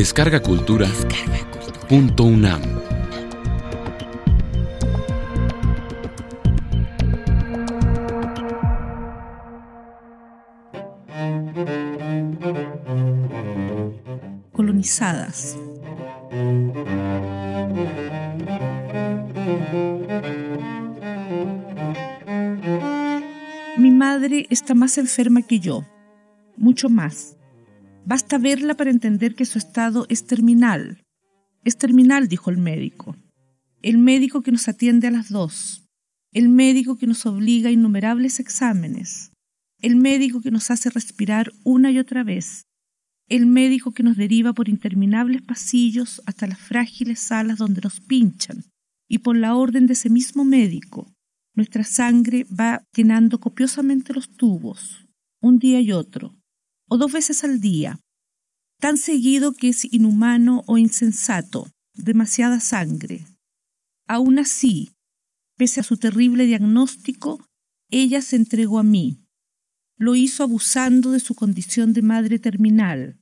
Descarga Cultura. Punto UNAM. Colonizadas. Mi madre está más enferma que yo, mucho más. Basta verla para entender que su estado es terminal. Es terminal, dijo el médico. El médico que nos atiende a las dos. El médico que nos obliga a innumerables exámenes. El médico que nos hace respirar una y otra vez. El médico que nos deriva por interminables pasillos hasta las frágiles salas donde nos pinchan. Y por la orden de ese mismo médico, nuestra sangre va llenando copiosamente los tubos, un día y otro, o dos veces al día, tan seguido que es inhumano o insensato, demasiada sangre. Aún así, pese a su terrible diagnóstico, ella se entregó a mí. Lo hizo abusando de su condición de madre terminal,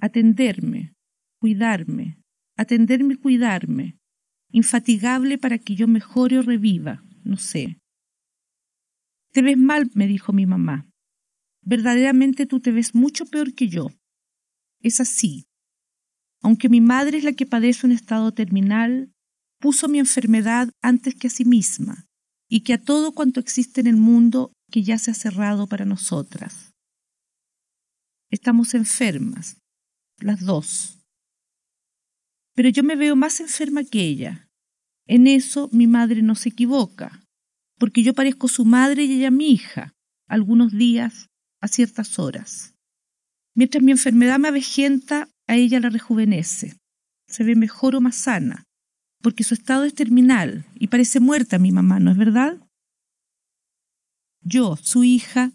atenderme, cuidarme, atenderme y cuidarme, infatigable para que yo mejore o reviva, no sé. Te ves mal, me dijo mi mamá. Verdaderamente tú te ves mucho peor que yo. Es así. Aunque mi madre es la que padece un estado terminal, puso mi enfermedad antes que a sí misma y que a todo cuanto existe en el mundo que ya se ha cerrado para nosotras. Estamos enfermas, las dos. Pero yo me veo más enferma que ella. En eso mi madre no se equivoca, porque yo parezco su madre y ella mi hija, algunos días, a ciertas horas. Mientras mi enfermedad me avejenta, a ella la rejuvenece. Se ve mejor o más sana, porque su estado es terminal y parece muerta mi mamá, ¿no es verdad? Yo, su hija,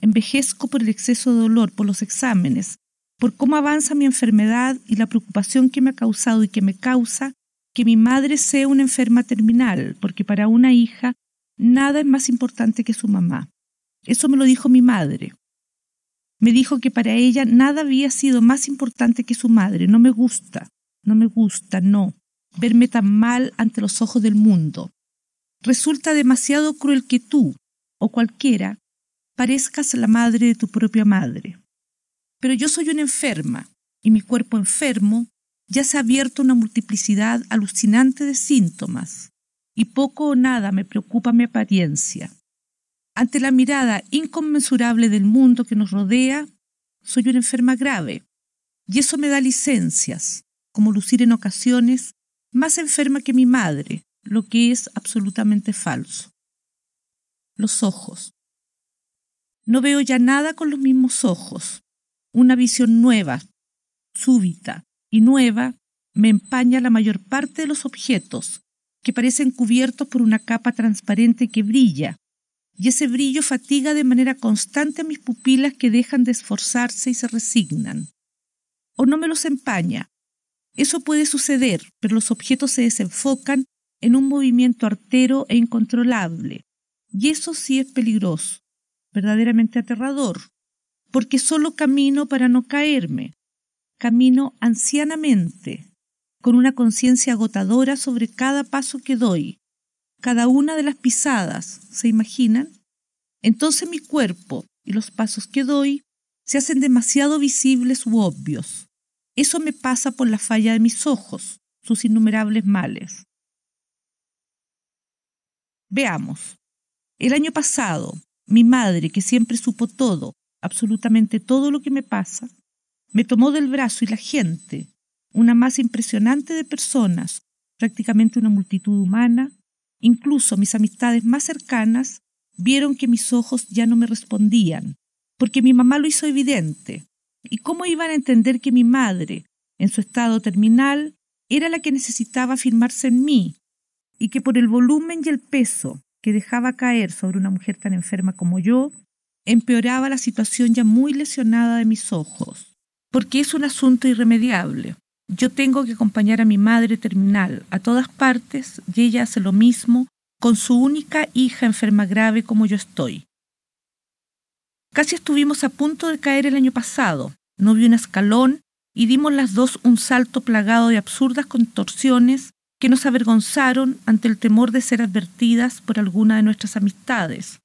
envejezco por el exceso de dolor, por los exámenes, por cómo avanza mi enfermedad y la preocupación que me ha causado y que me causa que mi madre sea una enferma terminal, porque para una hija nada es más importante que su mamá. Eso me lo dijo mi madre. Me dijo que para ella nada había sido más importante que su madre. No me gusta, no me gusta, no, verme tan mal ante los ojos del mundo. Resulta demasiado cruel que tú, o cualquiera, parezcas la madre de tu propia madre. Pero yo soy una enferma, y mi cuerpo enfermo ya se ha abierto una multiplicidad alucinante de síntomas, y poco o nada me preocupa mi apariencia. Ante la mirada inconmensurable del mundo que nos rodea, soy una enferma grave, y eso me da licencias, como lucir en ocasiones más enferma que mi madre, lo que es absolutamente falso. Los ojos. No veo ya nada con los mismos ojos. Una visión nueva, súbita y nueva me empaña la mayor parte de los objetos, que parecen cubiertos por una capa transparente que brilla, y ese brillo fatiga de manera constante a mis pupilas que dejan de esforzarse y se resignan. O no me los empaña. Eso puede suceder, pero los objetos se desenfocan en un movimiento artero e incontrolable. Y eso sí es peligroso, verdaderamente aterrador, porque solo camino para no caerme. Camino ancianamente, con una conciencia agotadora sobre cada paso que doy, cada una de las pisadas, ¿se imaginan? Entonces mi cuerpo y los pasos que doy se hacen demasiado visibles u obvios. Eso me pasa por la falla de mis ojos, sus innumerables males. Veamos. El año pasado, mi madre, que siempre supo todo, absolutamente todo lo que me pasa, me tomó del brazo y la gente, una masa impresionante de personas, prácticamente una multitud humana, Incluso mis amistades más cercanas vieron que mis ojos ya no me respondían, porque mi mamá lo hizo evidente. ¿Y cómo iban a entender que mi madre, en su estado terminal, era la que necesitaba afirmarse en mí, y que por el volumen y el peso que dejaba caer sobre una mujer tan enferma como yo, empeoraba la situación ya muy lesionada de mis ojos? Porque es un asunto irremediable. Yo tengo que acompañar a mi madre terminal a todas partes y ella hace lo mismo con su única hija enferma grave como yo estoy. Casi estuvimos a punto de caer el año pasado. No vi un escalón y dimos las dos un salto plagado de absurdas contorsiones que nos avergonzaron ante el temor de ser advertidas por alguna de nuestras amistades,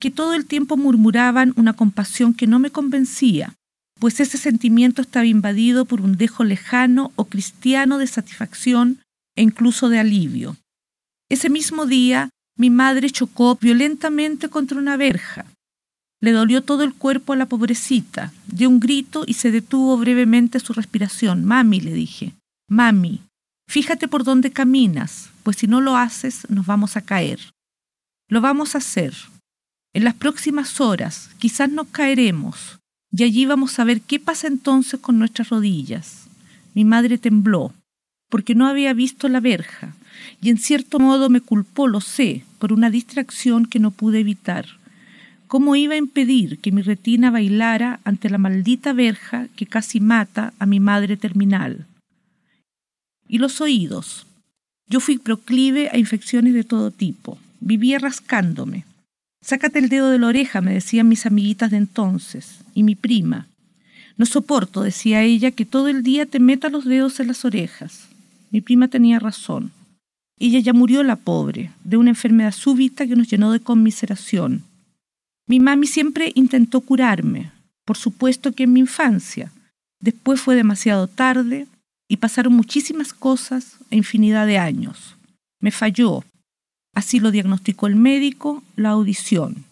que todo el tiempo murmuraban una compasión que no me convencía, pues ese sentimiento estaba invadido por un dejo lejano o cristiano de satisfacción e incluso de alivio. Ese mismo día mi madre chocó violentamente contra una verja. Le dolió todo el cuerpo a la pobrecita, dio un grito y se detuvo brevemente su respiración. Mami, le dije, mami, fíjate por dónde caminas, pues si no lo haces nos vamos a caer. Lo vamos a hacer. En las próximas horas quizás nos caeremos, y allí vamos a ver qué pasa entonces con nuestras rodillas. Mi madre tembló, porque no había visto la verja, y en cierto modo me culpó, lo sé, por una distracción que no pude evitar. ¿Cómo iba a impedir que mi retina bailara ante la maldita verja que casi mata a mi madre terminal? Y los oídos. Yo fui proclive a infecciones de todo tipo. Vivía rascándome. Sácate el dedo de la oreja, me decían mis amiguitas de entonces, y mi prima. No soporto, decía ella, que todo el día te meta los dedos en las orejas. Mi prima tenía razón. Ella ya murió la pobre, de una enfermedad súbita que nos llenó de conmiseración. Mi mami siempre intentó curarme, por supuesto que en mi infancia. Después fue demasiado tarde y pasaron muchísimas cosas e infinidad de años. Me falló, Así lo diagnosticó el médico, la audición.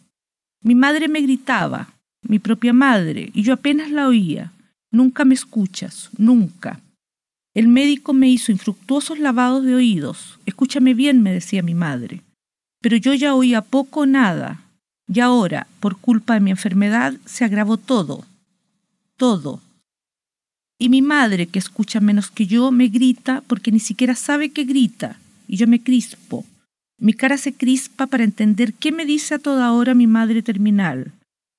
Mi madre me gritaba, mi propia madre, y yo apenas la oía. Nunca me escuchas, nunca. El médico me hizo infructuosos lavados de oídos. Escúchame bien, me decía mi madre. Pero yo ya oía poco o nada, y ahora, por culpa de mi enfermedad, se agravó todo. Todo. Y mi madre, que escucha menos que yo, me grita porque ni siquiera sabe que grita, y yo me crispo. Mi cara se crispa para entender qué me dice a toda hora mi madre terminal.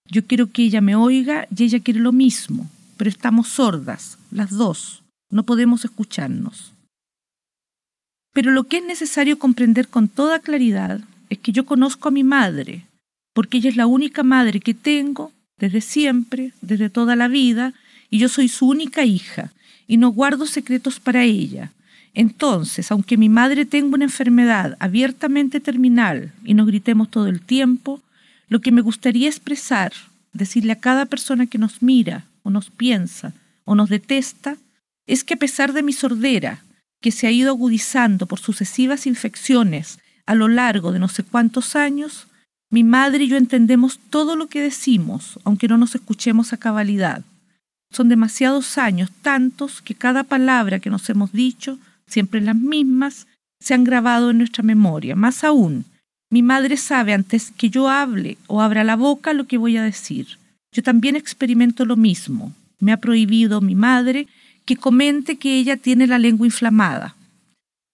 Yo quiero que ella me oiga y ella quiere lo mismo, pero estamos sordas, las dos, no podemos escucharnos. Pero lo que es necesario comprender con toda claridad es que yo conozco a mi madre, porque ella es la única madre que tengo desde siempre, desde toda la vida, y yo soy su única hija, y no guardo secretos para ella, entonces, aunque mi madre tenga una enfermedad abiertamente terminal y nos gritemos todo el tiempo, lo que me gustaría expresar, decirle a cada persona que nos mira o nos piensa o nos detesta, es que a pesar de mi sordera, que se ha ido agudizando por sucesivas infecciones a lo largo de no sé cuántos años, mi madre y yo entendemos todo lo que decimos, aunque no nos escuchemos a cabalidad. Son demasiados años, tantos, que cada palabra que nos hemos dicho siempre las mismas, se han grabado en nuestra memoria. Más aún, mi madre sabe antes que yo hable o abra la boca lo que voy a decir. Yo también experimento lo mismo. Me ha prohibido mi madre que comente que ella tiene la lengua inflamada.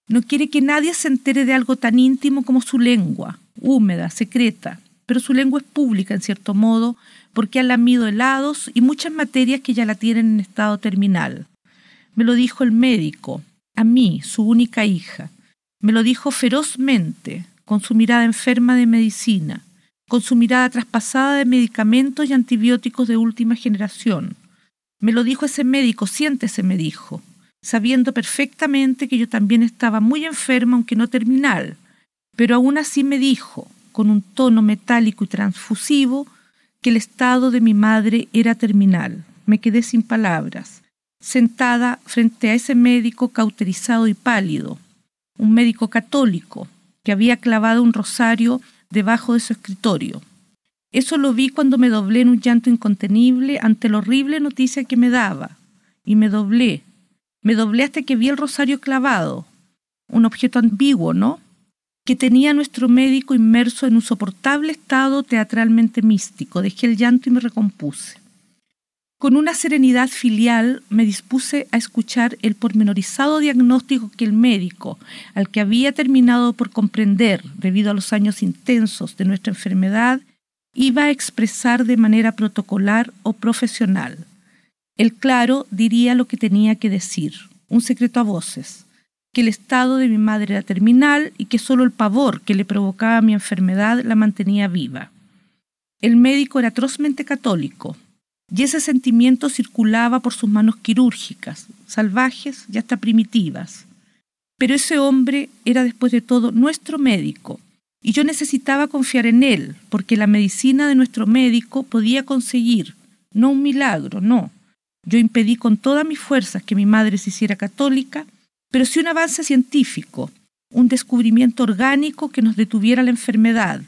No quiere que nadie se entere de algo tan íntimo como su lengua, húmeda, secreta, pero su lengua es pública en cierto modo porque ha lamido helados y muchas materias que ya la tienen en estado terminal. Me lo dijo el médico, a mí, su única hija. Me lo dijo ferozmente, con su mirada enferma de medicina, con su mirada traspasada de medicamentos y antibióticos de última generación. Me lo dijo ese médico, siéntese, me dijo, sabiendo perfectamente que yo también estaba muy enferma, aunque no terminal, pero aún así me dijo, con un tono metálico y transfusivo, que el estado de mi madre era terminal. Me quedé sin palabras sentada frente a ese médico cauterizado y pálido, un médico católico que había clavado un rosario debajo de su escritorio. Eso lo vi cuando me doblé en un llanto incontenible ante la horrible noticia que me daba, y me doblé, me doblé hasta que vi el rosario clavado, un objeto ambiguo, ¿no? que tenía nuestro médico inmerso en un soportable estado teatralmente místico. Dejé el llanto y me recompuse. Con una serenidad filial me dispuse a escuchar el pormenorizado diagnóstico que el médico, al que había terminado por comprender debido a los años intensos de nuestra enfermedad, iba a expresar de manera protocolar o profesional. El claro diría lo que tenía que decir, un secreto a voces, que el estado de mi madre era terminal y que solo el pavor que le provocaba mi enfermedad la mantenía viva. El médico era atrozmente católico, y ese sentimiento circulaba por sus manos quirúrgicas, salvajes y hasta primitivas. Pero ese hombre era después de todo nuestro médico, y yo necesitaba confiar en él, porque la medicina de nuestro médico podía conseguir, no un milagro, no. Yo impedí con todas mis fuerzas que mi madre se hiciera católica, pero sí un avance científico, un descubrimiento orgánico que nos detuviera la enfermedad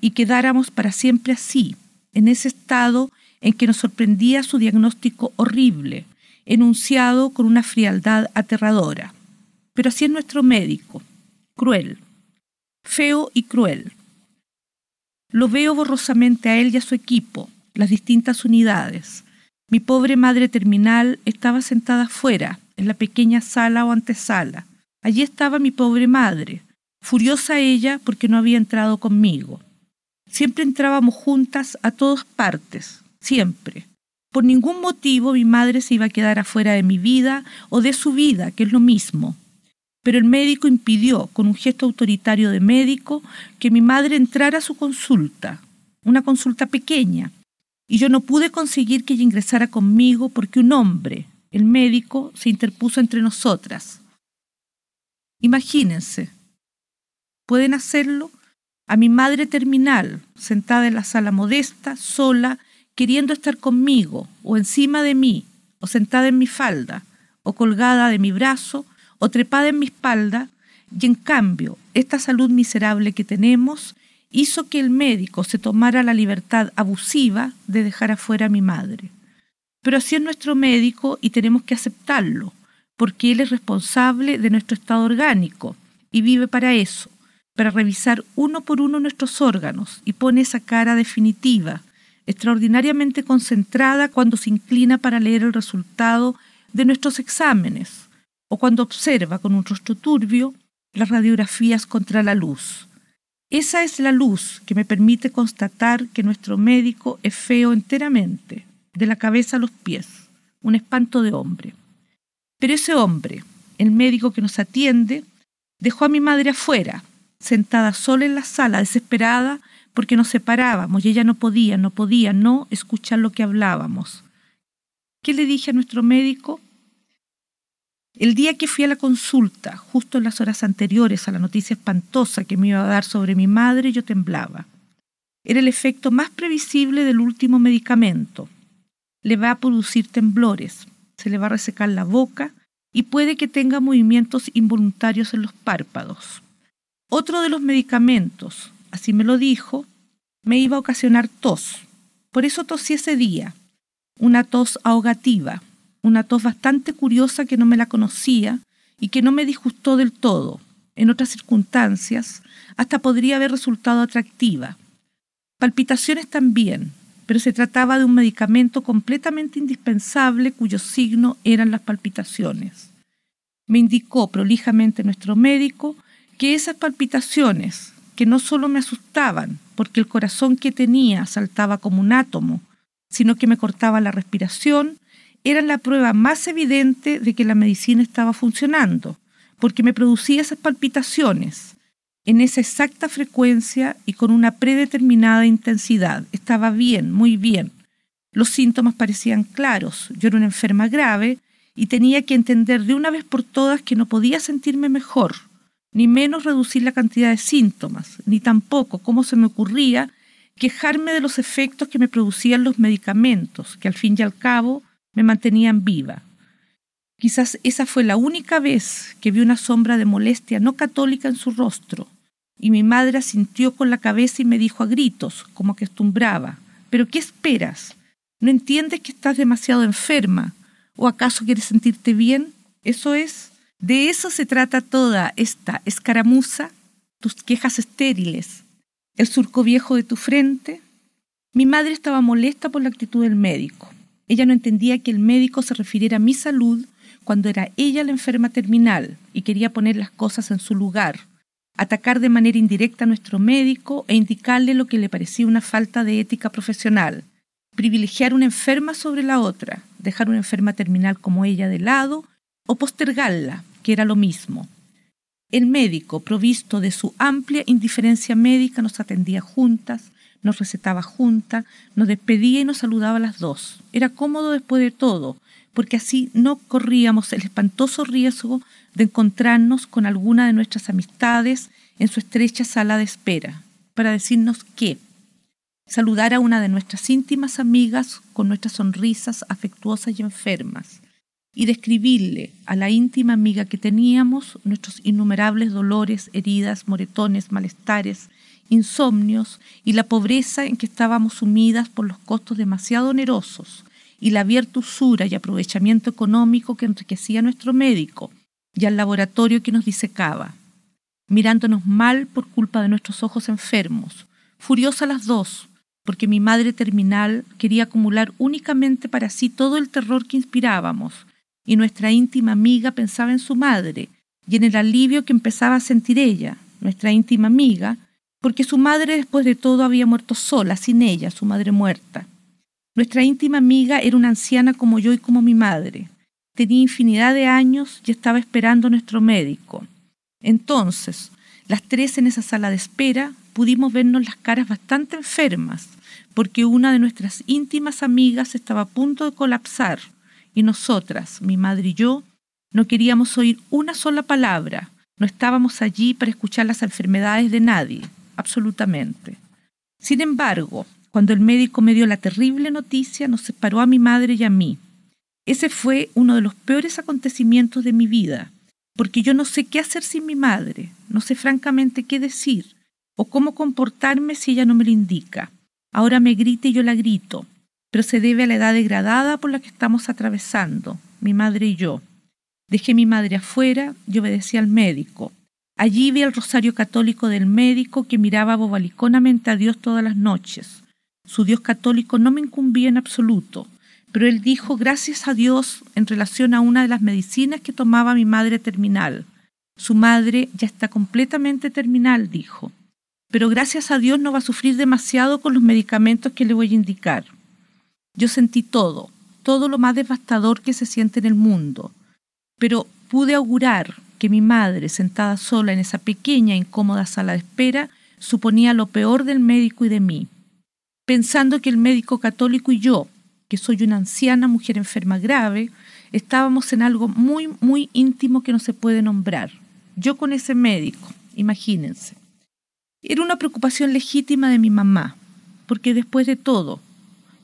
y quedáramos para siempre así, en ese estado en que nos sorprendía su diagnóstico horrible, enunciado con una frialdad aterradora. Pero así es nuestro médico, cruel, feo y cruel. Lo veo borrosamente a él y a su equipo, las distintas unidades. Mi pobre madre terminal estaba sentada afuera, en la pequeña sala o antesala. Allí estaba mi pobre madre, furiosa ella porque no había entrado conmigo. Siempre entrábamos juntas a todas partes, siempre. Por ningún motivo mi madre se iba a quedar afuera de mi vida o de su vida, que es lo mismo. Pero el médico impidió, con un gesto autoritario de médico, que mi madre entrara a su consulta, una consulta pequeña, y yo no pude conseguir que ella ingresara conmigo porque un hombre, el médico, se interpuso entre nosotras. Imagínense, ¿pueden hacerlo? A mi madre terminal, sentada en la sala modesta, sola, queriendo estar conmigo, o encima de mí, o sentada en mi falda, o colgada de mi brazo, o trepada en mi espalda, y en cambio esta salud miserable que tenemos hizo que el médico se tomara la libertad abusiva de dejar afuera a mi madre. Pero así es nuestro médico y tenemos que aceptarlo, porque él es responsable de nuestro estado orgánico y vive para eso, para revisar uno por uno nuestros órganos y pone esa cara definitiva extraordinariamente concentrada cuando se inclina para leer el resultado de nuestros exámenes o cuando observa con un rostro turbio las radiografías contra la luz. Esa es la luz que me permite constatar que nuestro médico es feo enteramente, de la cabeza a los pies, un espanto de hombre. Pero ese hombre, el médico que nos atiende, dejó a mi madre afuera, sentada sola en la sala, desesperada porque nos separábamos y ella no podía, no podía no escuchar lo que hablábamos. ¿Qué le dije a nuestro médico? El día que fui a la consulta, justo en las horas anteriores a la noticia espantosa que me iba a dar sobre mi madre, yo temblaba. Era el efecto más previsible del último medicamento. Le va a producir temblores, se le va a resecar la boca y puede que tenga movimientos involuntarios en los párpados. Otro de los medicamentos, así me lo dijo, me iba a ocasionar tos. Por eso tosí ese día, una tos ahogativa, una tos bastante curiosa que no me la conocía y que no me disgustó del todo. En otras circunstancias, hasta podría haber resultado atractiva. Palpitaciones también, pero se trataba de un medicamento completamente indispensable cuyo signo eran las palpitaciones. Me indicó prolijamente nuestro médico que esas palpitaciones, que no solo me asustaban, porque el corazón que tenía saltaba como un átomo, sino que me cortaba la respiración, eran la prueba más evidente de que la medicina estaba funcionando, porque me producía esas palpitaciones en esa exacta frecuencia y con una predeterminada intensidad. Estaba bien, muy bien. Los síntomas parecían claros. Yo era una enferma grave y tenía que entender de una vez por todas que no podía sentirme mejor ni menos reducir la cantidad de síntomas, ni tampoco, como se me ocurría, quejarme de los efectos que me producían los medicamentos, que al fin y al cabo me mantenían viva. Quizás esa fue la única vez que vi una sombra de molestia no católica en su rostro, y mi madre asintió con la cabeza y me dijo a gritos, como acostumbraba, ¿pero qué esperas? ¿No entiendes que estás demasiado enferma? ¿O acaso quieres sentirte bien? Eso es de eso se trata toda esta escaramuza, tus quejas estériles, el surco viejo de tu frente. Mi madre estaba molesta por la actitud del médico. Ella no entendía que el médico se refiriera a mi salud cuando era ella la enferma terminal y quería poner las cosas en su lugar, atacar de manera indirecta a nuestro médico e indicarle lo que le parecía una falta de ética profesional, privilegiar una enferma sobre la otra, dejar una enferma terminal como ella de lado o postergarla, que era lo mismo. El médico, provisto de su amplia indiferencia médica, nos atendía juntas, nos recetaba junta, nos despedía y nos saludaba a las dos. Era cómodo después de todo, porque así no corríamos el espantoso riesgo de encontrarnos con alguna de nuestras amistades en su estrecha sala de espera, para decirnos qué. Saludar a una de nuestras íntimas amigas con nuestras sonrisas afectuosas y enfermas, y describirle a la íntima amiga que teníamos nuestros innumerables dolores, heridas, moretones, malestares, insomnios y la pobreza en que estábamos sumidas por los costos demasiado onerosos y la abierta usura y aprovechamiento económico que enriquecía a nuestro médico y al laboratorio que nos disecaba, mirándonos mal por culpa de nuestros ojos enfermos, furiosas las dos, porque mi madre terminal quería acumular únicamente para sí todo el terror que inspirábamos, y nuestra íntima amiga pensaba en su madre y en el alivio que empezaba a sentir ella, nuestra íntima amiga, porque su madre después de todo había muerto sola, sin ella, su madre muerta. Nuestra íntima amiga era una anciana como yo y como mi madre. Tenía infinidad de años y estaba esperando a nuestro médico. Entonces, las tres en esa sala de espera pudimos vernos las caras bastante enfermas, porque una de nuestras íntimas amigas estaba a punto de colapsar y nosotras, mi madre y yo, no queríamos oír una sola palabra, no estábamos allí para escuchar las enfermedades de nadie, absolutamente. Sin embargo, cuando el médico me dio la terrible noticia, nos separó a mi madre y a mí. Ese fue uno de los peores acontecimientos de mi vida, porque yo no sé qué hacer sin mi madre, no sé francamente qué decir o cómo comportarme si ella no me lo indica. Ahora me grita y yo la grito, pero se debe a la edad degradada por la que estamos atravesando, mi madre y yo. Dejé a mi madre afuera y obedecí al médico. Allí vi el rosario católico del médico que miraba bobaliconamente a Dios todas las noches. Su Dios católico no me incumbía en absoluto, pero él dijo gracias a Dios en relación a una de las medicinas que tomaba mi madre terminal. Su madre ya está completamente terminal, dijo, pero gracias a Dios no va a sufrir demasiado con los medicamentos que le voy a indicar. Yo sentí todo, todo lo más devastador que se siente en el mundo, pero pude augurar que mi madre, sentada sola en esa pequeña e incómoda sala de espera, suponía lo peor del médico y de mí pensando que el médico católico y yo, que soy una anciana mujer enferma grave, estábamos en algo muy, muy íntimo que no se puede nombrar. Yo con ese médico, imagínense. Era una preocupación legítima de mi mamá, porque después de todo,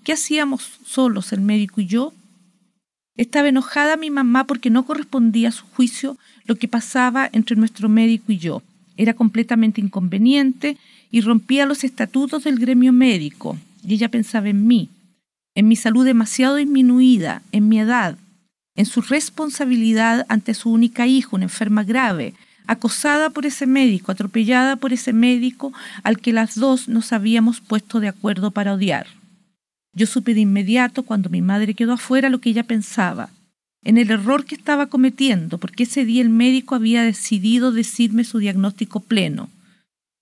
¿qué hacíamos solos el médico y yo? Estaba enojada mi mamá porque no correspondía a su juicio lo que pasaba entre nuestro médico y yo. Era completamente inconveniente y rompía los estatutos del gremio médico, y ella pensaba en mí, en mi salud demasiado disminuida, en mi edad, en su responsabilidad ante su única hija, una enferma grave, acosada por ese médico, atropellada por ese médico al que las dos nos habíamos puesto de acuerdo para odiar. Yo supe de inmediato, cuando mi madre quedó afuera, lo que ella pensaba, en el error que estaba cometiendo, porque ese día el médico había decidido decirme su diagnóstico pleno,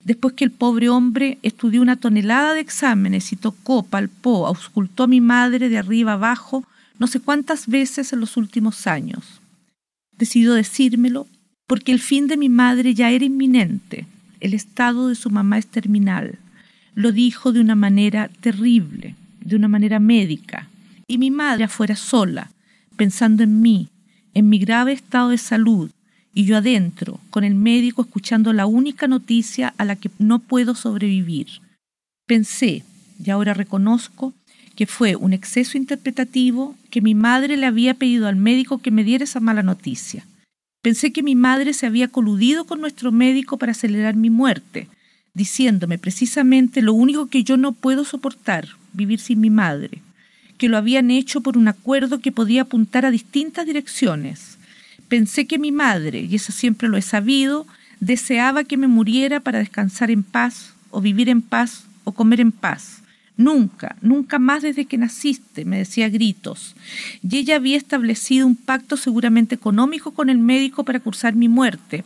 Después que el pobre hombre estudió una tonelada de exámenes y tocó, palpó, auscultó a mi madre de arriba abajo no sé cuántas veces en los últimos años. Decidió decírmelo porque el fin de mi madre ya era inminente. El estado de su mamá es terminal. Lo dijo de una manera terrible, de una manera médica. Y mi madre afuera sola, pensando en mí, en mi grave estado de salud, y yo adentro, con el médico escuchando la única noticia a la que no puedo sobrevivir. Pensé, y ahora reconozco, que fue un exceso interpretativo que mi madre le había pedido al médico que me diera esa mala noticia. Pensé que mi madre se había coludido con nuestro médico para acelerar mi muerte, diciéndome precisamente lo único que yo no puedo soportar, vivir sin mi madre, que lo habían hecho por un acuerdo que podía apuntar a distintas direcciones, Pensé que mi madre, y eso siempre lo he sabido, deseaba que me muriera para descansar en paz, o vivir en paz, o comer en paz. Nunca, nunca más desde que naciste, me decía gritos. Y ella había establecido un pacto seguramente económico con el médico para cursar mi muerte.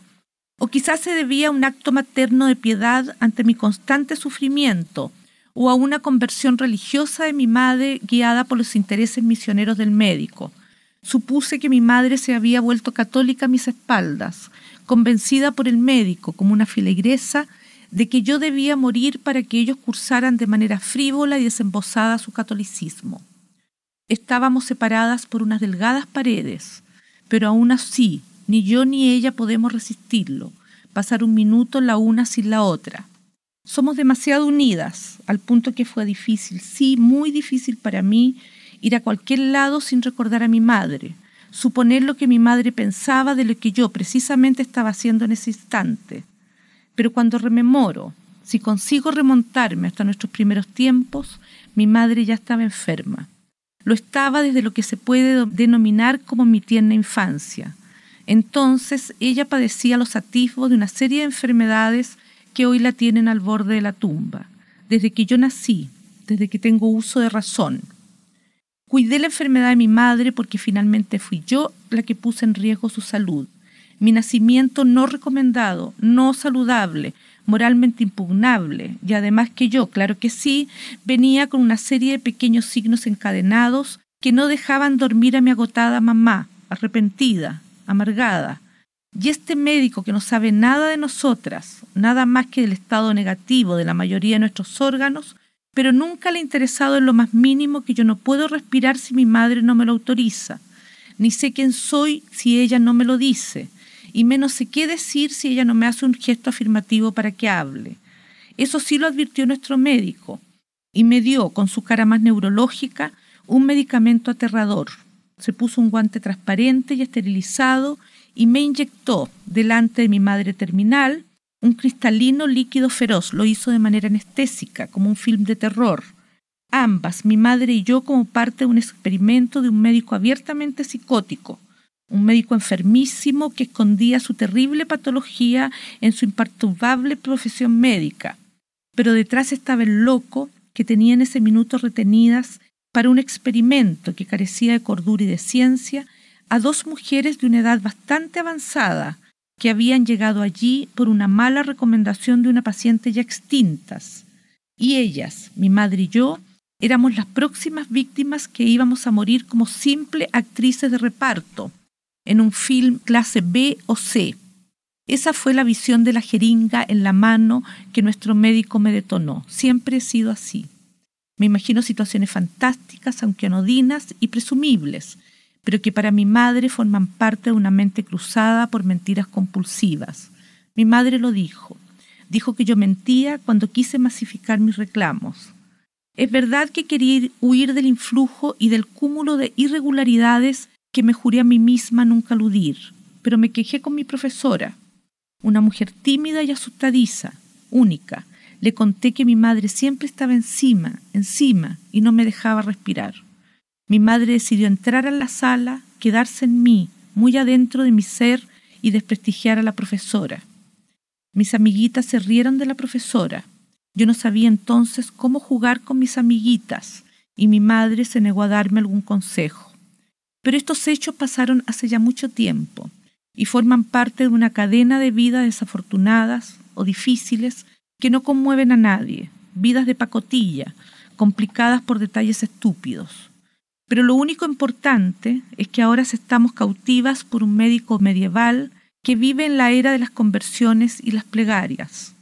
O quizás se debía a un acto materno de piedad ante mi constante sufrimiento, o a una conversión religiosa de mi madre guiada por los intereses misioneros del médico. Supuse que mi madre se había vuelto católica a mis espaldas, convencida por el médico como una filigresa de que yo debía morir para que ellos cursaran de manera frívola y desembosada su catolicismo. Estábamos separadas por unas delgadas paredes, pero aún así ni yo ni ella podemos resistirlo, pasar un minuto la una sin la otra. Somos demasiado unidas, al punto que fue difícil, sí, muy difícil para mí, ir a cualquier lado sin recordar a mi madre, suponer lo que mi madre pensaba de lo que yo precisamente estaba haciendo en ese instante. Pero cuando rememoro, si consigo remontarme hasta nuestros primeros tiempos, mi madre ya estaba enferma. Lo estaba desde lo que se puede denominar como mi tierna infancia. Entonces ella padecía los atisbos de una serie de enfermedades que hoy la tienen al borde de la tumba, desde que yo nací, desde que tengo uso de razón. Cuidé la enfermedad de mi madre porque finalmente fui yo la que puse en riesgo su salud. Mi nacimiento no recomendado, no saludable, moralmente impugnable, y además que yo, claro que sí, venía con una serie de pequeños signos encadenados que no dejaban dormir a mi agotada mamá, arrepentida, amargada. Y este médico que no sabe nada de nosotras, nada más que del estado negativo de la mayoría de nuestros órganos, pero nunca le ha interesado en lo más mínimo que yo no puedo respirar si mi madre no me lo autoriza, ni sé quién soy si ella no me lo dice, y menos sé qué decir si ella no me hace un gesto afirmativo para que hable. Eso sí lo advirtió nuestro médico, y me dio, con su cara más neurológica, un medicamento aterrador. Se puso un guante transparente y esterilizado y me inyectó, delante de mi madre terminal, un cristalino líquido feroz lo hizo de manera anestésica, como un film de terror. Ambas, mi madre y yo, como parte de un experimento de un médico abiertamente psicótico, un médico enfermísimo que escondía su terrible patología en su imperturbable profesión médica. Pero detrás estaba el loco que tenía en ese minuto retenidas para un experimento que carecía de cordura y de ciencia a dos mujeres de una edad bastante avanzada, que habían llegado allí por una mala recomendación de una paciente ya extintas. Y ellas, mi madre y yo, éramos las próximas víctimas que íbamos a morir como simple actrices de reparto en un film clase B o C. Esa fue la visión de la jeringa en la mano que nuestro médico me detonó. Siempre he sido así. Me imagino situaciones fantásticas, aunque anodinas y presumibles, pero que para mi madre forman parte de una mente cruzada por mentiras compulsivas. Mi madre lo dijo. Dijo que yo mentía cuando quise masificar mis reclamos. Es verdad que quería huir del influjo y del cúmulo de irregularidades que me juré a mí misma nunca aludir, pero me quejé con mi profesora, una mujer tímida y asustadiza, única. Le conté que mi madre siempre estaba encima, encima, y no me dejaba respirar. Mi madre decidió entrar a la sala, quedarse en mí, muy adentro de mi ser, y desprestigiar a la profesora. Mis amiguitas se rieron de la profesora. Yo no sabía entonces cómo jugar con mis amiguitas, y mi madre se negó a darme algún consejo. Pero estos hechos pasaron hace ya mucho tiempo, y forman parte de una cadena de vidas desafortunadas o difíciles que no conmueven a nadie, vidas de pacotilla, complicadas por detalles estúpidos. Pero lo único importante es que ahora estamos cautivas por un médico medieval que vive en la era de las conversiones y las plegarias.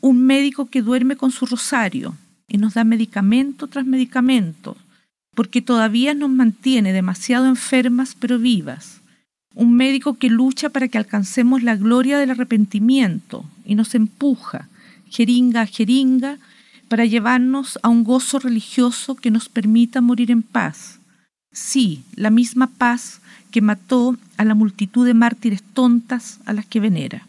Un médico que duerme con su rosario y nos da medicamento tras medicamento, porque todavía nos mantiene demasiado enfermas pero vivas. Un médico que lucha para que alcancemos la gloria del arrepentimiento y nos empuja, jeringa a jeringa, para llevarnos a un gozo religioso que nos permita morir en paz Sí, la misma paz que mató a la multitud de mártires tontas a las que venera.